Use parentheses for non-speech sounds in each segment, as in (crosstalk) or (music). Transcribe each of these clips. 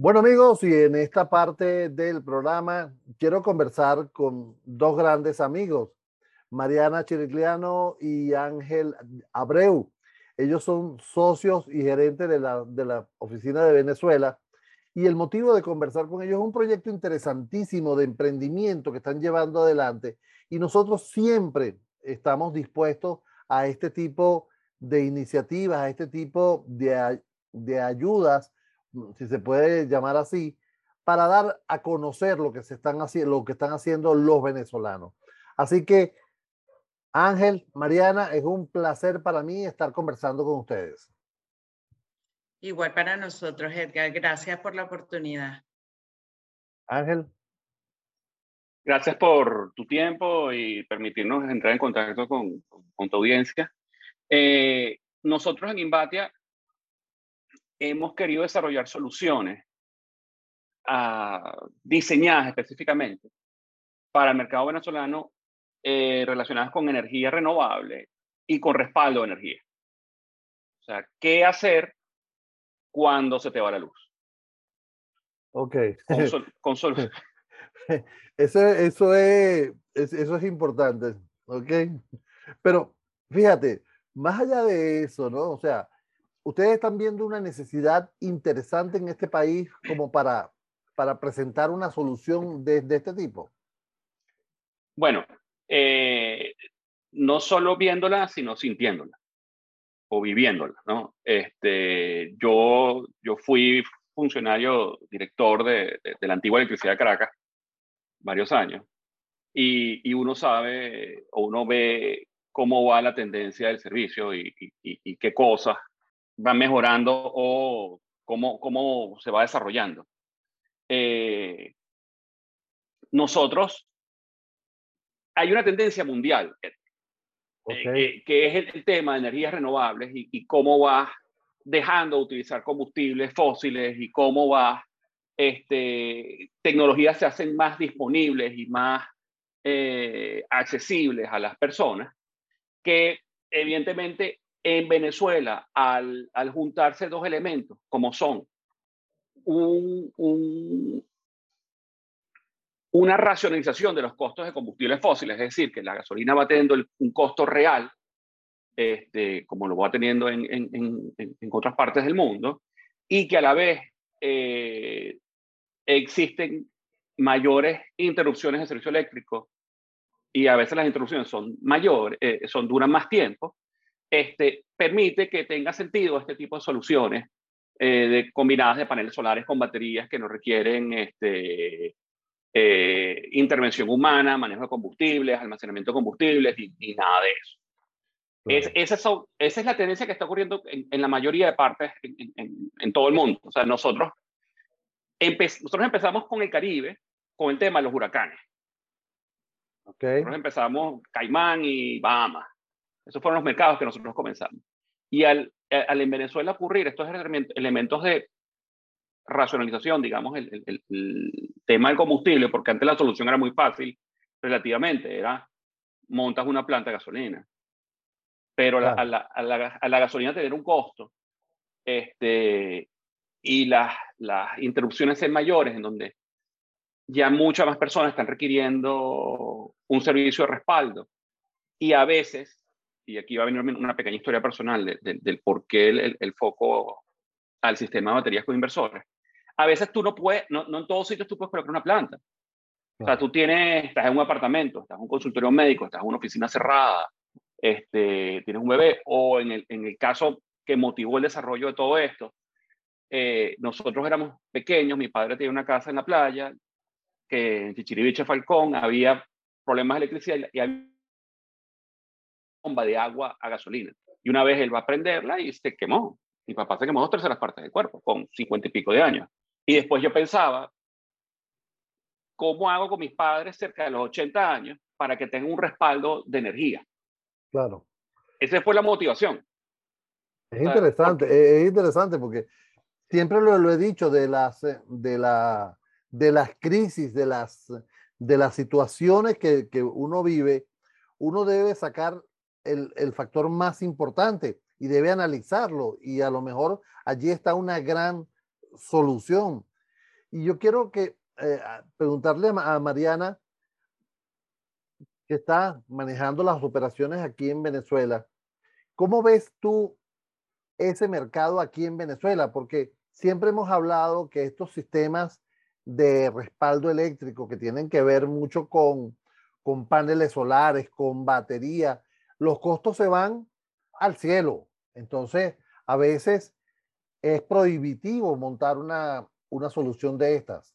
Bueno amigos, y en esta parte del programa quiero conversar con dos grandes amigos, Mariana Chirigliano y Ángel Abreu. Ellos son socios y gerentes de la, de la oficina de Venezuela y el motivo de conversar con ellos es un proyecto interesantísimo de emprendimiento que están llevando adelante y nosotros siempre estamos dispuestos a este tipo de iniciativas, a este tipo de, de ayudas si se puede llamar así, para dar a conocer lo que se están haciendo, lo que están haciendo los venezolanos. Así que, Ángel, Mariana, es un placer para mí estar conversando con ustedes. Igual para nosotros, Edgar. Gracias por la oportunidad. Ángel. Gracias por tu tiempo y permitirnos entrar en contacto con, con tu audiencia. Eh, nosotros en Imbatia hemos querido desarrollar soluciones ah, diseñadas específicamente para el mercado venezolano eh, relacionadas con energía renovable y con respaldo de energía. O sea, ¿qué hacer cuando se te va la luz? Ok. (laughs) (laughs) eso, eso, es, eso es importante, ¿ok? Pero fíjate, más allá de eso, ¿no? O sea, ¿Ustedes están viendo una necesidad interesante en este país como para, para presentar una solución de, este tipo? Bueno, eh, no solo viéndola, sino sintiéndola o viviéndola, ¿no? Este, yo, yo fui funcionario director de, la antigua electricidad de Caracas varios años y, y, uno sabe o uno ve cómo va la tendencia del servicio y, y, y qué cosas va mejorando o cómo, cómo se va desarrollando. Eh, nosotros, hay una tendencia mundial, eh, que, es el, tema de energías renovables y, cómo va dejando de utilizar combustibles fósiles y cómo va, este, tecnologías se hacen más disponibles y más eh, accesibles a las personas, que evidentemente en Venezuela, al, juntarse dos elementos, como son una racionalización de los costos de combustibles fósiles, es decir, que la gasolina va teniendo un costo real, este, como lo va teniendo en, otras partes del mundo, y que a la vez eh, existen mayores interrupciones de servicio eléctrico y a veces las interrupciones son mayores, eh, son duran más tiempo, este, permite que tenga sentido este tipo de soluciones eh, de, combinadas de paneles solares con baterías que no requieren este, eh, intervención humana, manejo de combustibles, almacenamiento de combustibles y, nada de eso. Es, esa, esa, es la tendencia que está ocurriendo en, la mayoría de partes en, en, todo el mundo. O sea, nosotros, nosotros empezamos con el Caribe, con el tema de los huracanes. Okay. Nosotros empezamos Caimán y Bahamas. Esos fueron los mercados que nosotros comenzamos. Y al, al en Venezuela ocurrir estos elementos de racionalización, digamos, el, el, tema del combustible, porque antes la solución era muy fácil, relativamente, era montas una planta de gasolina. Pero a, la, a, la, a, la, gasolina tener un costo este, y las, las interrupciones ser mayores, en donde ya muchas más personas están requiriendo un servicio de respaldo y a veces y aquí va a venir una pequeña historia personal del por qué el, foco al sistema de baterías con inversores. A veces tú no puedes, no, en todos sitios tú puedes colocar una planta. O sea, tú tienes, estás en un apartamento, estás en un consultorio médico, estás en una oficina cerrada, este, tienes un bebé, o en el, en el caso que motivó el desarrollo de todo esto, eh, nosotros éramos pequeños, mi padre tenía una casa en la playa, que en Chichiriviche Falcón había problemas de electricidad y había bomba de agua a gasolina. Y una vez él va a prenderla y se quemó. Mi papá se quemó dos terceras partes del cuerpo con cincuenta y pico de años. Y después yo pensaba, ¿cómo hago con mis padres cerca de los 80 años para que tengan un respaldo de energía? Claro. Esa fue la motivación. Es interesante, es interesante porque siempre lo, lo, he dicho de las, de, la, de las crisis, de las, de las situaciones que, que uno vive, uno debe sacar el, factor más importante y debe analizarlo y a lo mejor allí está una gran solución. Y yo quiero que eh, preguntarle a Mariana, que está manejando las operaciones aquí en Venezuela, ¿cómo ves tú ese mercado aquí en Venezuela? Porque siempre hemos hablado que estos sistemas de respaldo eléctrico que tienen que ver mucho con, con paneles solares, con batería, los costos se van al cielo. Entonces, a veces es prohibitivo montar una, una solución de estas.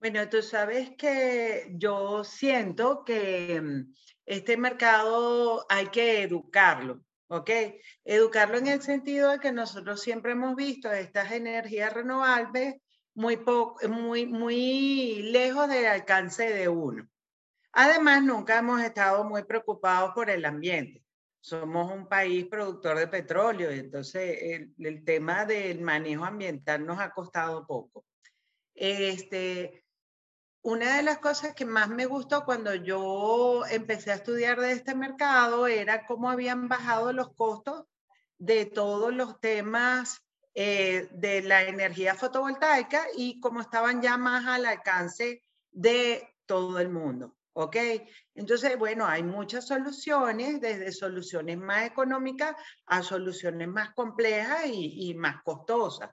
Bueno, tú sabes que yo siento que mm, este mercado hay que educarlo, ¿ok? Educarlo en el sentido de que nosotros siempre hemos visto estas energías renovables muy, muy, muy lejos del alcance de uno. Además, nunca hemos estado muy preocupados por el ambiente. Somos un país productor de petróleo, entonces el, el tema del manejo ambiental nos ha costado poco. Este, una de las cosas que más me gustó cuando yo empecé a estudiar de este mercado era cómo habían bajado los costos de todos los temas eh, de la energía fotovoltaica y cómo estaban ya más al alcance de todo el mundo. ¿Ok? Entonces, bueno, hay muchas soluciones, desde soluciones más económicas a soluciones más complejas y, y más costosas.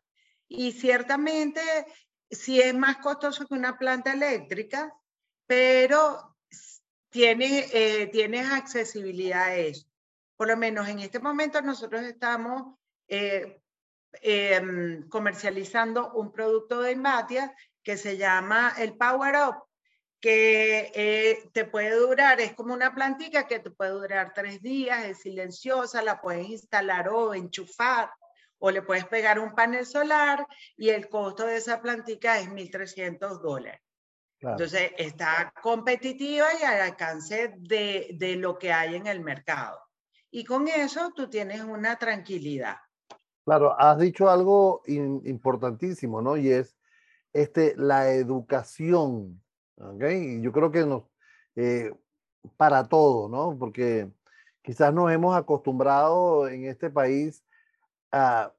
Y ciertamente sí es más costoso que una planta eléctrica, pero tienes, eh, tienes accesibilidad a eso. Por lo menos en este momento nosotros estamos eh, em, comercializando un producto de Invatia que se llama el Power Up, que eh, te puede durar, es como una plantita que te puede durar tres días, es silenciosa, la puedes instalar o enchufar o le puedes pegar un panel solar y el costo de esa plantica es 1.300 dólares. Entonces está competitiva y al alcance de, de, lo que hay en el mercado. Y con eso tú tienes una tranquilidad. Claro, has dicho algo importantísimo, ¿no? Y es este, la educación. ¿Okay? Yo creo que nos, eh, para todo, ¿no? Porque quizás nos hemos acostumbrado en este país a,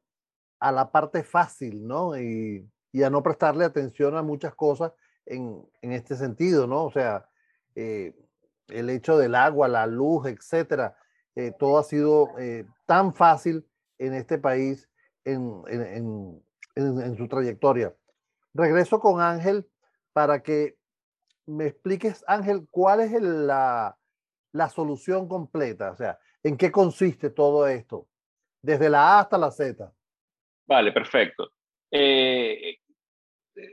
la parte fácil, ¿no? Y, a no prestarle atención a muchas cosas en, este sentido, ¿no? O sea, eh, el hecho del agua, la luz, etcétera, eh, todo ha sido tan fácil en este país en, en, su trayectoria. Regreso con Ángel para que me expliques, Ángel, cuál es la, la solución completa, o sea, en qué consiste todo esto desde la A hasta la Z. Vale, perfecto. Eh,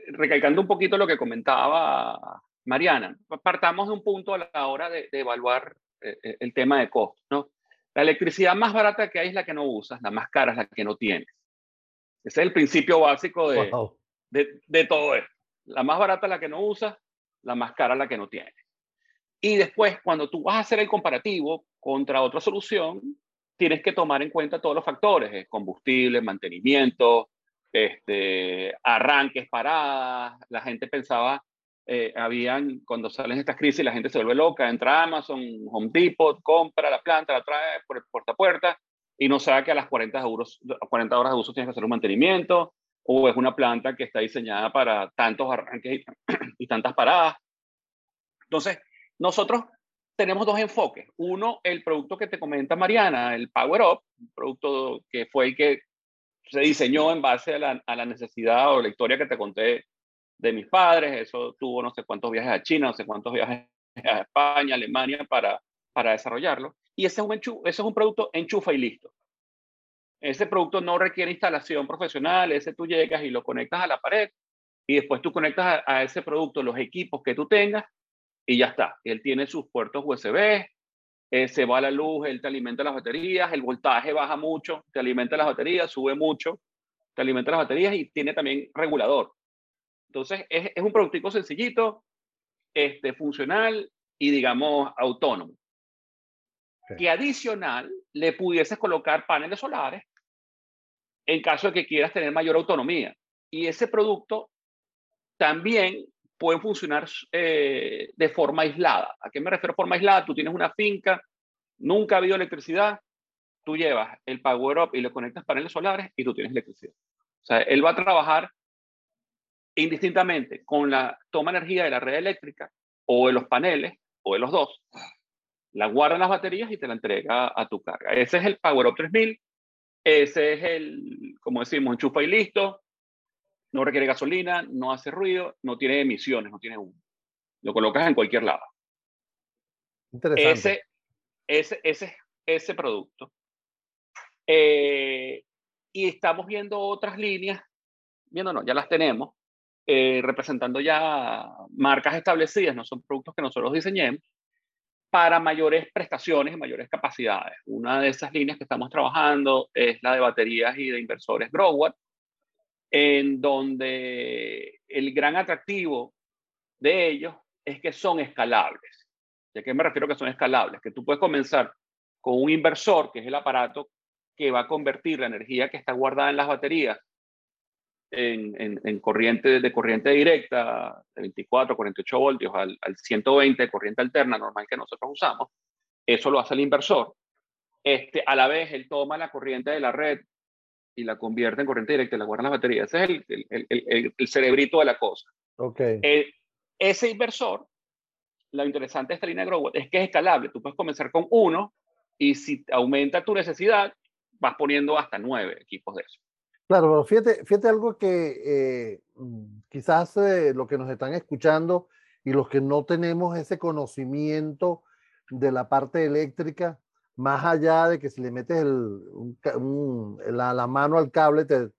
recalcando un poquito lo que comentaba Mariana, partamos de un punto a la hora de, evaluar eh, eh, el tema de costos. ¿no? La electricidad más barata que hay es la que no usas, la más cara es la que no tienes. Ese es el principio básico de, de, de todo esto. La más barata es la que no usas, la más cara la que no tienes. Y después, cuando tú vas a hacer el comparativo contra otra solución, tienes que tomar en cuenta todos los factores, eh, combustible, mantenimiento, este, arranques, paradas. La gente pensaba, eh, habían, cuando salen estas crisis, la gente se vuelve loca, entra Amazon, Home Depot, compra la planta, la trae por puerta a puerta y no sabe que a las 40, euros, 40 horas de uso tienes que hacer un mantenimiento o es una planta que está diseñada para tantos arranques (clears throat) y tantas paradas. Entonces, nosotros tenemos dos enfoques. Uno, el producto que te comenta Mariana, el Power Up, un producto que fue el que se diseñó en base a la, necesidad o la historia que te conté de mis padres. Eso tuvo no sé cuántos viajes a China, no sé cuántos viajes a España, Alemania para, para desarrollarlo. Y ese es, un ese es un producto enchufa y listo. Ese producto no requiere instalación profesional, ese tú llegas y lo conectas a la pared y después tú conectas a, ese producto los equipos que tú tengas y ya está. Él tiene sus puertos USB, eh, se va la luz, él te alimenta las baterías, el voltaje baja mucho, te alimenta las baterías, sube mucho, te alimenta las baterías y tiene también regulador. Entonces, es, un productico sencillito, este, funcional y, digamos, autónomo. Que adicional le pudieses colocar paneles solares en caso de que quieras tener mayor autonomía. Y ese producto también pueden funcionar eh, de forma aislada. ¿A qué me refiero forma aislada? Tú tienes una finca, nunca ha habido electricidad, tú llevas el Power Up y le conectas paneles solares y tú tienes electricidad. O sea, él va a trabajar indistintamente con la toma de energía de la red eléctrica o de los paneles o de los dos, la guarda en las baterías y te la entrega a tu carga. Ese es el Power Up 3000, ese es el, como decimos, enchufa y listo, no requiere gasolina, no hace ruido, no tiene emisiones, no tiene humo. Lo colocas en cualquier lado. Interesante. Ese, ese, ese, ese producto. Eh, y estamos viendo otras líneas, viendo no, ya las tenemos, eh, representando ya marcas establecidas, no son productos que nosotros diseñemos, para mayores prestaciones y mayores capacidades. Una de esas líneas que estamos trabajando es la de baterías y de inversores Growwatt, en donde el gran atractivo de ellos es que son escalables. ¿De qué me refiero que son escalables? Que tú puedes comenzar con un inversor, que es el aparato que va a convertir la energía que está guardada en las baterías en, en, corriente de corriente directa de 24, 48 voltios al, al 120 de corriente alterna normal que nosotros usamos. Eso lo hace el inversor. Este, a la vez, él toma la corriente de la red y la convierte en corriente directa y la guarda en las baterías. Ese es el, el, el, el cerebrito de la cosa. Okay. Eh, ese inversor, lo interesante de esta línea de Growwatt es que es escalable. Tú puedes comenzar con uno y si aumenta tu necesidad, vas poniendo hasta nueve equipos de eso. Claro, fíjate, fíjate algo que eh, mm, quizás eh, los que nos están escuchando y los que no tenemos ese conocimiento de la parte eléctrica, más allá de que si le metes el, la, la, mano al cable te,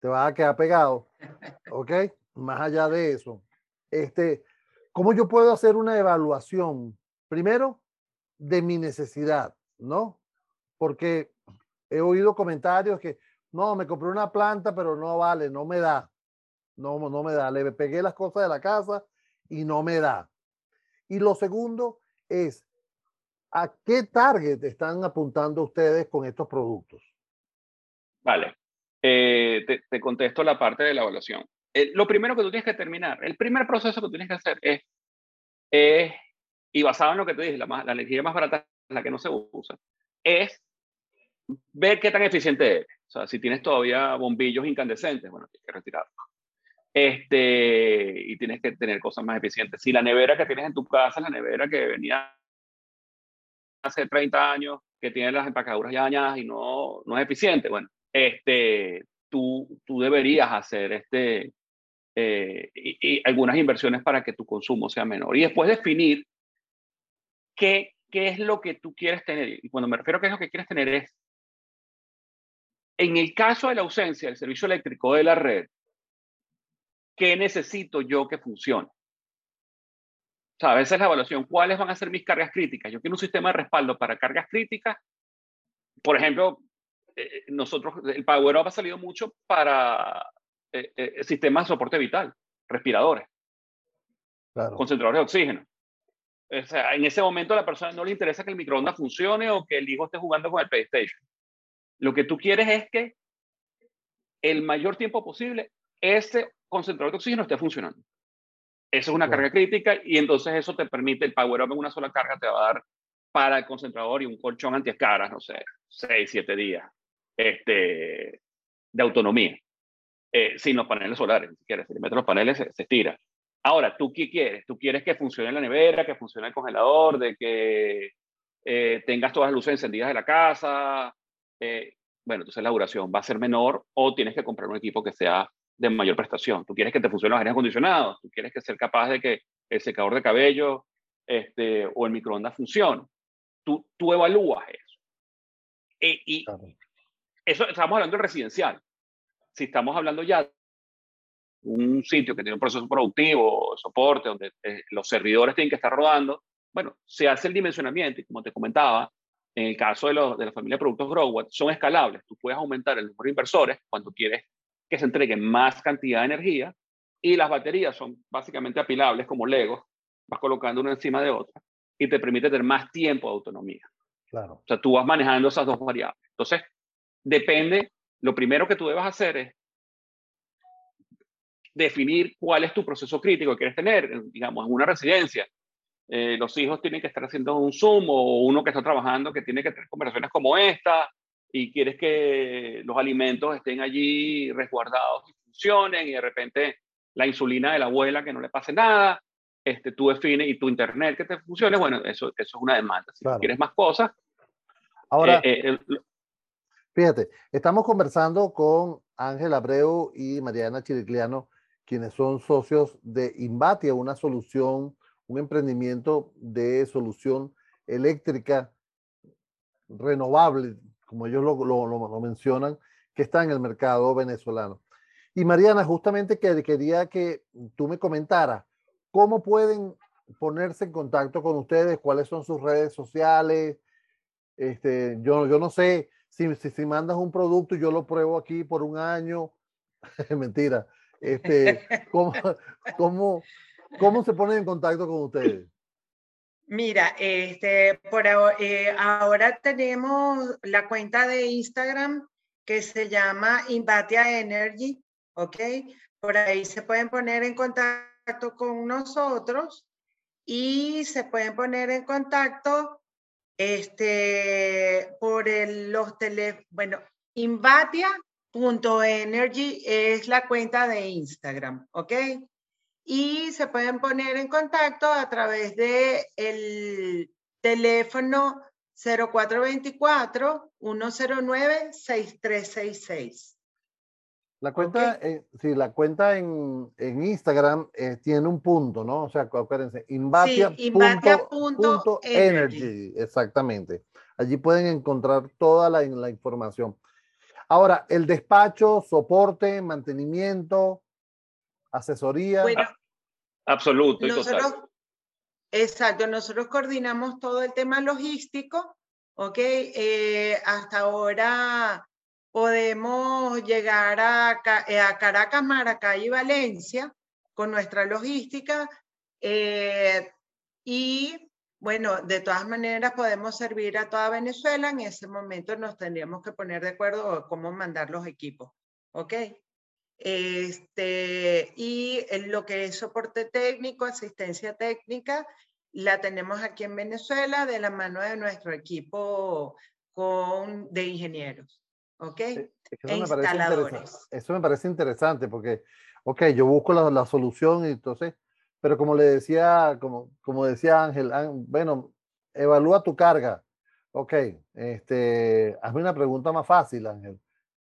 te va a quedar pegado, ¿ok? Más allá de eso, este, ¿cómo yo puedo hacer una evaluación? Primero, de mi necesidad, ¿no? Porque he oído comentarios que no, me compré una planta, pero no vale, no me da. No, no me da. Le pegué las cosas de la casa y no me da. Y lo segundo es, ¿a qué target están apuntando ustedes con estos productos? Vale. Eh, te, contesto la parte de la evaluación. Eh, lo primero que tú tienes que terminar, el primer proceso que tienes que hacer es, y basado en lo que te dije, la, la energía más barata, la que no se usa, es ver qué tan eficiente es. O sea, si tienes todavía bombillos incandescentes, bueno, tienes que retirarlos. Este, y tienes que tener cosas más eficientes. Si la nevera que tienes en tu casa, la nevera que venía hace 30 años, que tiene las empacaduras ya dañadas y no, no es eficiente, bueno, este, tú, tú deberías hacer este, eh, y, algunas inversiones para que tu consumo sea menor. Y después definir qué, qué es lo que tú quieres tener. Y cuando me refiero a qué es lo que quieres tener es en el caso de la ausencia del servicio eléctrico de la red, ¿qué necesito yo que funcione? O sea, a veces la evaluación, ¿cuáles van a ser mis cargas críticas? Yo quiero un sistema de respaldo para cargas críticas. Por ejemplo, eh, nosotros, el Power Up ha salido mucho para eh, eh, sistemas de soporte vital, respiradores, concentradores de oxígeno. O sea, en ese momento a la persona no le interesa que el microondas funcione o que el hijo esté jugando con el PlayStation. Lo que tú quieres es que el mayor tiempo posible ese concentrador de oxígeno esté funcionando. Eso es una carga crítica y entonces eso te permite, el power up en una sola carga te va a dar para el concentrador y un colchón antiescaras, no sé, 6, 7 días este, de autonomía. Eh, sin los paneles solares, si quieres, si le metes los paneles se, se estira. Ahora, ¿tú qué quieres? ¿Tú quieres que funcione la nevera, que funcione el congelador, de que eh, tengas todas las luces encendidas de la casa, eh, bueno, entonces la duración va a ser menor o tienes que comprar un equipo que sea de mayor prestación. Tú quieres que te funcionen los aires acondicionados, tú quieres que ser capaz de que el secador de cabello este, o el microondas funcione. Tú, tú evalúas eso. E, y eso estamos hablando de residencial. Si estamos hablando ya de un sitio que tiene un proceso productivo, soporte, donde eh, los servidores tienen que estar rodando, bueno, se hace el dimensionamiento y como te comentaba, en el caso de, de la familia de productos Growwatt, son escalables. Tú puedes aumentar el número de inversores cuando quieres que se entregue más cantidad de energía y las baterías son básicamente apilables como Legos, vas colocando una encima de otra y te permite tener más tiempo de autonomía. Claro. O sea, tú vas manejando esas dos variables. Entonces, depende, lo primero que tú debas hacer es definir cuál es tu proceso crítico que quieres tener, digamos, en una residencia. Eh, los hijos tienen que estar haciendo un Zoom o uno que está trabajando que tiene que tener conversaciones como esta y quieres que los alimentos estén allí resguardados y funcionen y de repente la insulina de la abuela que no le pase nada, este, tú defines y tu internet que te funcione, bueno, eso, eso es una demanda. Si quieres más cosas. Ahora, eh, eh, fíjate, estamos conversando con Ángel Abreu y Mariana Chiricliano, quienes son socios de Invatia, una solución, un emprendimiento de solución eléctrica renovable, como ellos lo, lo, lo mencionan, que está en el mercado venezolano. Y Mariana, justamente que quería que tú me comentaras cómo pueden ponerse en contacto con ustedes, cuáles son sus redes sociales. Este, yo, yo no sé si, si, mandas un producto y yo lo pruebo aquí por un año. (laughs) Mentira. Este, (laughs) ¿cómo, cómo, ¿Cómo se ponen en contacto con ustedes? Mira, este, por eh, ahora tenemos la cuenta de Instagram que se llama Invatia Energy, ¿ok? Por ahí se pueden poner en contacto con nosotros y se pueden poner en contacto este, por el, los teléfonos, bueno, invatia.energy es la cuenta de Instagram, ¿ok? Y se pueden poner en contacto a través de el teléfono 0424-109-6366. La cuenta, eh, sí, la cuenta en, en Instagram eh, tiene un punto, ¿no? O sea, acuérdense, invatia.energy. exactamente. Allí pueden encontrar toda la, la, información. Ahora, el despacho, soporte, mantenimiento, asesoría. Bueno, absoluto. Exacto, nosotros coordinamos todo el tema logístico, ¿ok? Eh, hasta ahora podemos llegar a, eh, a, Caracas, Maracay y Valencia con nuestra logística eh, y bueno, de todas maneras podemos servir a toda Venezuela. En ese momento nos tendríamos que poner de acuerdo cómo mandar los equipos, ¿ok? Este, y en lo que es soporte técnico, asistencia técnica, la tenemos aquí en Venezuela de la mano de nuestro equipo con, de ingenieros. ¿Ok? E, eso, me Parece eso me parece interesante porque, ok, yo busco la, la, solución y entonces, pero como le decía, como, como decía Ángel, bueno, evalúa tu carga. Ok, este, hazme una pregunta más fácil, Ángel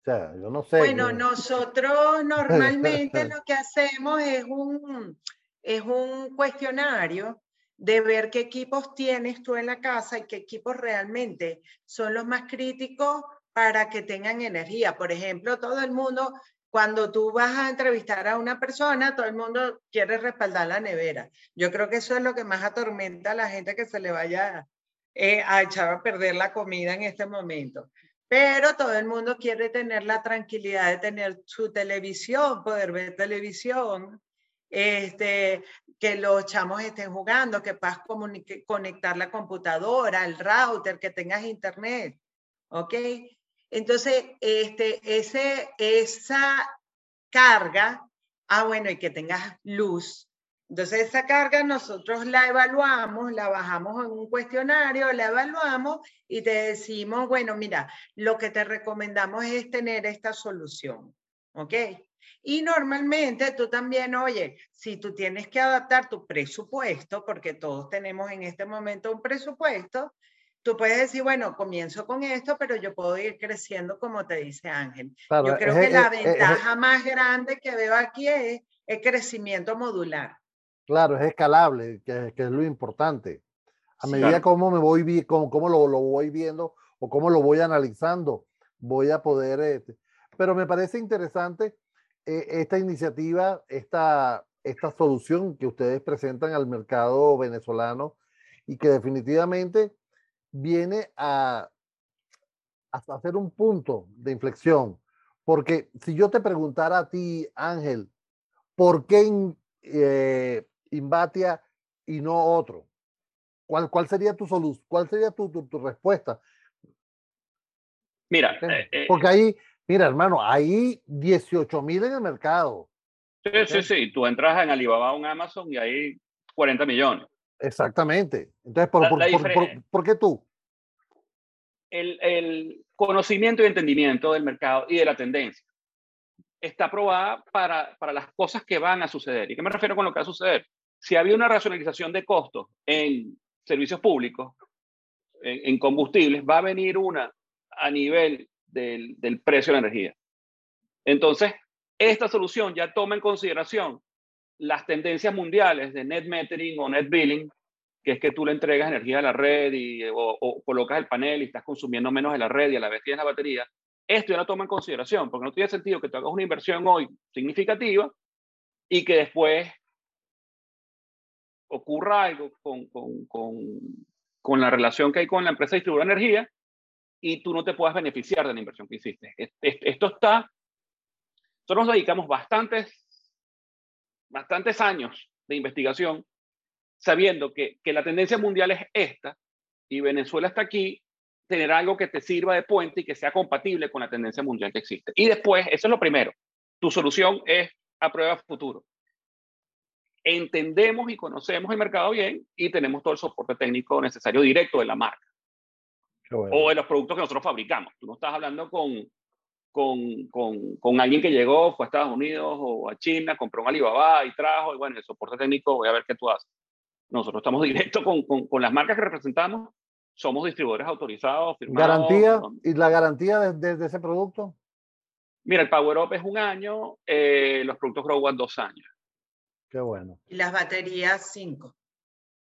yo no sé. Bueno, nosotros normalmente (laughs) lo que hacemos es un, es un cuestionario de ver qué equipos tienes tú en la casa y qué equipos realmente son los más críticos para que tengan energía. Por ejemplo, todo el mundo, cuando tú vas a entrevistar a una persona, todo el mundo quiere respaldar la nevera. Yo creo que eso es lo que más atormenta a la gente que se le vaya eh, a echar a perder la comida en este momento pero todo el mundo quiere tener la tranquilidad de tener su televisión, poder ver televisión, este, que los chamos estén jugando, que puedas conectar la computadora, el router, que tengas internet, ¿ok? Entonces, este, ese, esa carga, ah, bueno, y que tengas luz, entonces esa carga nosotros la evaluamos, la bajamos en un cuestionario, la evaluamos y te decimos, bueno, mira, lo que te recomendamos es tener esta solución, ¿ok? Y normalmente tú también, oye, si tú tienes que adaptar tu presupuesto, porque todos tenemos en este momento un presupuesto, tú puedes decir, bueno, comienzo con esto, pero yo puedo ir creciendo como te dice Ángel. yo creo que la ventaja más grande que veo aquí es el crecimiento modular. Claro, es escalable, que, es lo importante. A medida como me voy, como, como lo, lo, voy viendo o cómo lo voy analizando, voy a poder... Este, pero me parece interesante eh, esta iniciativa, esta, esta solución que ustedes presentan al mercado venezolano y que definitivamente viene a, a hacer un punto de inflexión. Porque si yo te preguntara a ti, Ángel, ¿por qué eh, Invatia y no otro? ¿Cuál, cuál sería tu solución? ¿Cuál sería tu, tu, respuesta? Mira, eh, eh, porque ahí, mira, hermano, hay 18 mil en el mercado. Sí, sí, sí. Tú entras en Alibaba o en Amazon y hay 40 millones. Exactamente. Entonces, ¿por, por, por, por qué tú? El, el, conocimiento y entendimiento del mercado y de la tendencia. está aprobada para, para las cosas que van a suceder. ¿Y qué me refiero con lo que va a suceder? Si había una racionalización de costos en servicios públicos, en, combustibles, va a venir una a nivel del, precio de la energía. Entonces, esta solución ya toma en consideración las tendencias mundiales de net metering o net billing, que es que tú le entregas energía a la red y, o, colocas el panel y estás consumiendo menos de la red y a la vez tienes la batería. Esto ya lo toma en consideración, porque no tiene sentido que tú hagas una inversión hoy significativa y que después ocurra algo con, con, con, con la relación que hay con la empresa distribuidora de energía y tú no te puedas beneficiar de la inversión que hiciste. Esto está, nosotros nos dedicamos bastantes, bastantes años de investigación sabiendo que, que la tendencia mundial es esta y Venezuela está aquí, tener algo que te sirva de puente y que sea compatible con la tendencia mundial que existe. Y después, eso es lo primero, tu solución es a prueba futuro entendemos y conocemos el mercado bien y tenemos todo el soporte técnico necesario directo de la marca o de los productos que nosotros fabricamos. Tú no estás hablando con, con, con, con, alguien que llegó, fue a Estados Unidos o a China, compró un Alibaba y trajo, y bueno, el soporte técnico, voy a ver qué tú haces. Nosotros estamos directo con, con las marcas que representamos, somos distribuidores autorizados. Firmados, ¿Garantía? ¿Y la garantía de, de, ese producto? Mira, el Power Up es un año, eh, los productos Grow dos años. Qué bueno. Y las baterías 5.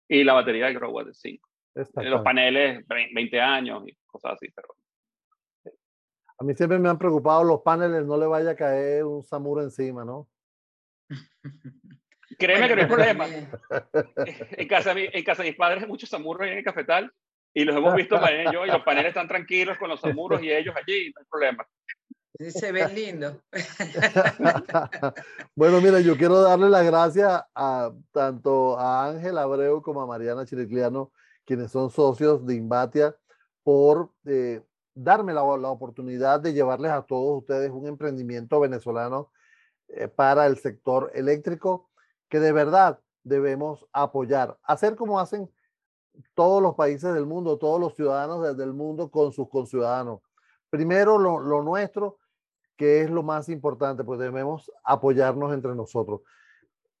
Y la batería del Grow de 5. Los paneles 20 años y cosas así, pero... A mí siempre me han preocupado los paneles, no le vaya a caer un samuro encima, ¿no? (laughs) Créeme que no hay problema. (laughs) en, casa, en casa de mis padres hay muchos samuros en el cafetal y los hemos visto (laughs) para ellos y los paneles están tranquilos con los samuros y ellos allí, no hay problema. Se ve lindo. (laughs) bueno, mira, yo quiero darle las gracias a tanto a Ángel Abreu como a Mariana Chiricliano, quienes son socios de Invatia, por eh, darme la, la, oportunidad de llevarles a todos ustedes un emprendimiento venezolano eh, para el sector eléctrico que de verdad debemos apoyar, hacer como hacen todos los países del mundo, todos los ciudadanos del mundo con sus conciudadanos. Primero lo, lo nuestro que es lo más importante, pues debemos apoyarnos entre nosotros.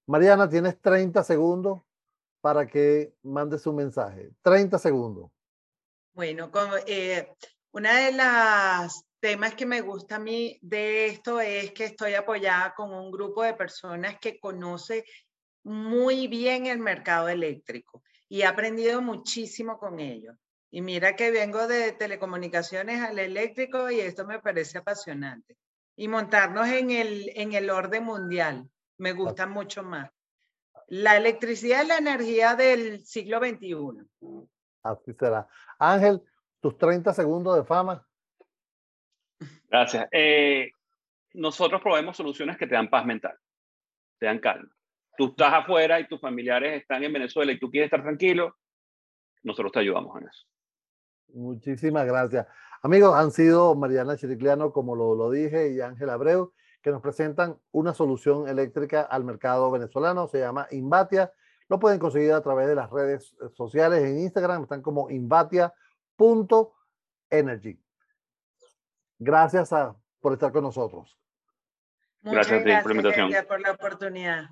Mariana, tienes 30 segundos para que mandes un mensaje. 30 segundos. Bueno, eh, una de las temas que me gusta a mí de esto es que estoy apoyada con un grupo de personas que conoce muy bien el mercado eléctrico y he aprendido muchísimo con ellos. Y mira que vengo de telecomunicaciones al eléctrico y esto me parece apasionante y montarnos en el, en el orden mundial. Me gusta mucho más. La electricidad es la energía del siglo XXI. Así será. Ángel, tus 30 segundos de fama. Gracias. Eh, nosotros probemos soluciones que te dan paz mental, te dan calma. Tú estás afuera y tus familiares están en Venezuela y tú quieres estar tranquilo, nosotros te ayudamos en eso. Muchísimas gracias. Amigos, han sido Mariana Chiricliano, como lo, lo dije, y Ángel Abreu, que nos presentan una solución eléctrica al mercado venezolano. Se llama Invatia. Lo pueden conseguir a través de las redes sociales en Instagram. Están como invatia.energy. Gracias a, por estar con nosotros. Muchas gracias, gracias por la oportunidad.